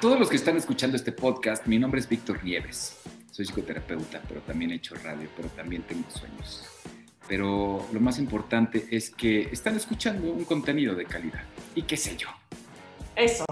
Todos los que están escuchando este podcast, mi nombre es Víctor Nieves. Soy psicoterapeuta, pero también he hecho radio, pero también tengo sueños. Pero lo más importante es que están escuchando un contenido de calidad. ¿Y qué sé yo? Eso,